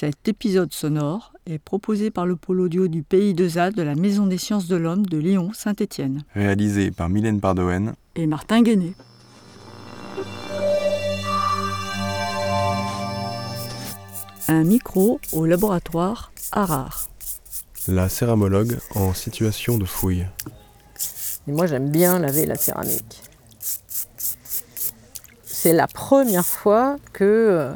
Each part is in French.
Cet épisode sonore est proposé par le pôle audio du Pays de ZAD de la Maison des sciences de l'homme de Lyon-Saint-Étienne Réalisé par Mylène Pardoen. et Martin Guéné. Un micro au laboratoire Harare. La céramologue en situation de fouille. Et moi, j'aime bien laver la céramique. C'est la première fois que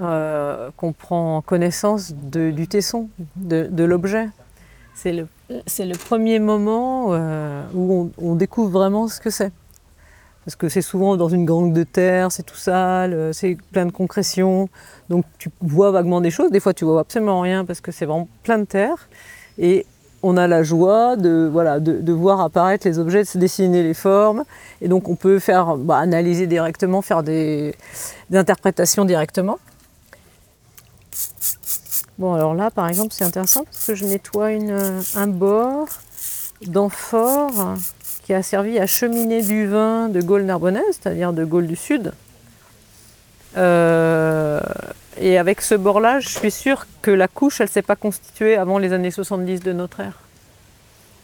euh, qu'on prend connaissance du tesson, de, l'objet. C'est le, le premier moment euh, où on, découvre vraiment ce que c'est. Parce que c'est souvent dans une gangue de terre, c'est tout sale, euh, c'est plein de concrétions. Donc tu vois vaguement des choses. Des fois, tu vois absolument rien parce que c'est vraiment plein de terre. Et on a la joie de, voilà, de, voir apparaître les objets, de se dessiner les formes. Et donc on peut faire bah, analyser directement, faire des interprétations directement. Bon, alors là, par exemple, c'est intéressant parce que je nettoie un bord d'amphore qui a servi à cheminer du vin de Gaule narbonnaise, c'est-à-dire de Gaule du Sud. Euh, et avec ce bord-là, je suis sûre que la couche, elle ne s'est pas constituée avant les années 70 de notre ère.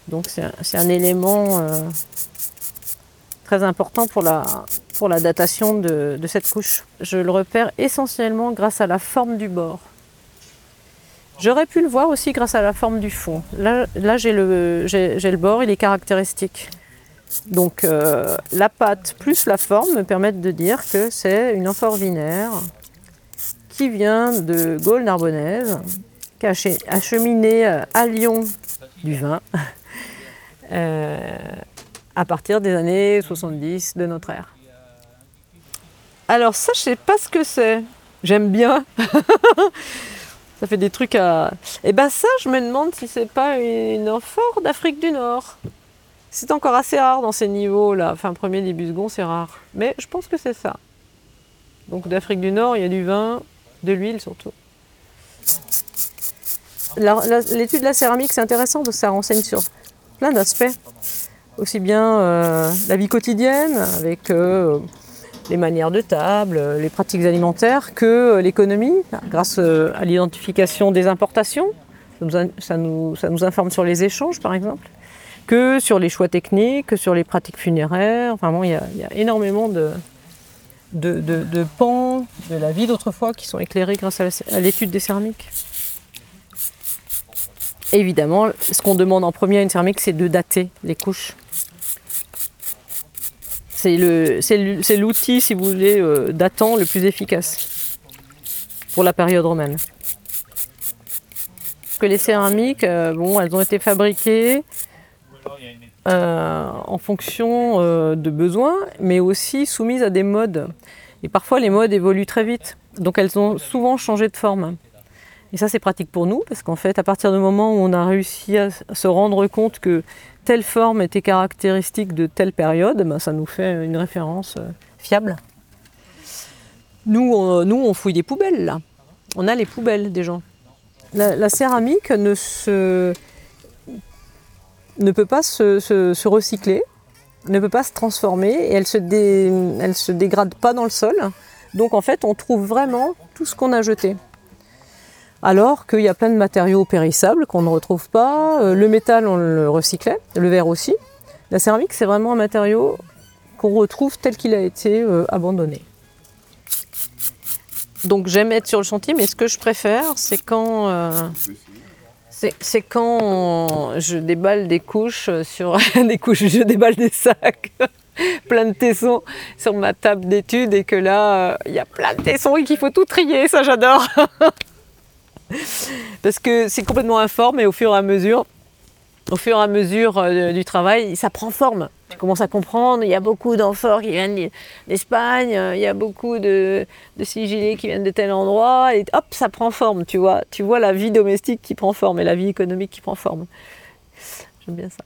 Donc c'est un, c'est un élément euh, très important pour la, pour la datation de, cette couche. Je le repère essentiellement grâce à la forme du bord. J'aurais pu le voir aussi grâce à la forme du fond. Là, là j'ai le, le bord, il est caractéristique. Donc euh, la pâte plus la forme me permettent de dire que c'est une amphore vinaire qui vient de Gaule narbonnaise, qui a ach- acheminé euh, à Lyon du vin euh, à partir des années 70 de notre ère. Alors ça, je sais pas ce que c'est. J'aime bien. ça fait des trucs à... Et ben ça, je me demande si c'est pas une amphore d'Afrique du Nord. C'est encore assez rare dans ces niveaux-là. Enfin, premier, début, second, c'est rare. Mais je pense que c'est ça. Donc d'Afrique du Nord, il y a du vin, de l'huile surtout. L'étude de la céramique, c'est intéressant parce que ça renseigne sur plein d'aspects. Aussi bien euh, la vie quotidienne, avec euh, les manières de table, euh, les pratiques alimentaires, que l'économie, grâce à l'identification des importations. Ça nous, ça nous- ça nous informe sur les échanges, par exemple que sur les choix techniques, que sur les pratiques funéraires. Enfin bon, il y a, il y a énormément de, de, de- pans de la vie d'autrefois qui sont éclairés grâce à l'étude des céramiques. Évidemment, ce qu'on demande en premier à une céramique, c'est de dater les couches. C'est l'outil, si vous voulez, euh, datant le plus efficace pour la période romaine. Que les céramiques, euh, elles ont été fabriquées euh, en fonction euh, de besoins, mais aussi soumises à des modes. Et parfois, les modes évoluent très vite. Donc, elles ont souvent changé de forme. Et ça, c'est pratique pour nous, parce qu'en fait, à partir du moment où on a réussi à se rendre compte que telle forme était caractéristique de telle période, ben, ça nous fait une référence euh, fiable. Nous on, nous, on fouille des poubelles, là. On a les poubelles des gens. La, la céramique ne se, ne peut pas se, se- se recycler, ne peut pas se transformer et elle se, dé- elle se dégrade pas dans le sol. Donc en fait, on trouve vraiment tout ce qu'on a jeté. Alors qu'il y a plein de matériaux périssables qu'on ne retrouve pas. Euh, Le métal, on le recyclait, le verre aussi. La céramique, c'est vraiment un matériau qu'on retrouve tel qu'il a été euh, abandonné. Donc j'aime être sur le chantier, mais ce que je préfère, c'est quand euh, quand je déballe des couches sur des couches, je déballe des sacs plein de tessons sur ma table d'études et que là il y a plein de tessons et qu'il faut tout trier, ça j'adore. Parce que c'est complètement informe et au fur et à mesure, au fur et à mesure euh, du travail, ça prend forme. Tu commences à comprendre, il y a beaucoup d'amphores qui viennent d'Espagne, euh, il y a beaucoup de, de qui viennent de tel endroit, et hop, ça prend forme, tu vois. Tu vois la vie domestique qui prend forme et la vie économique qui prend forme. J'aime bien ça.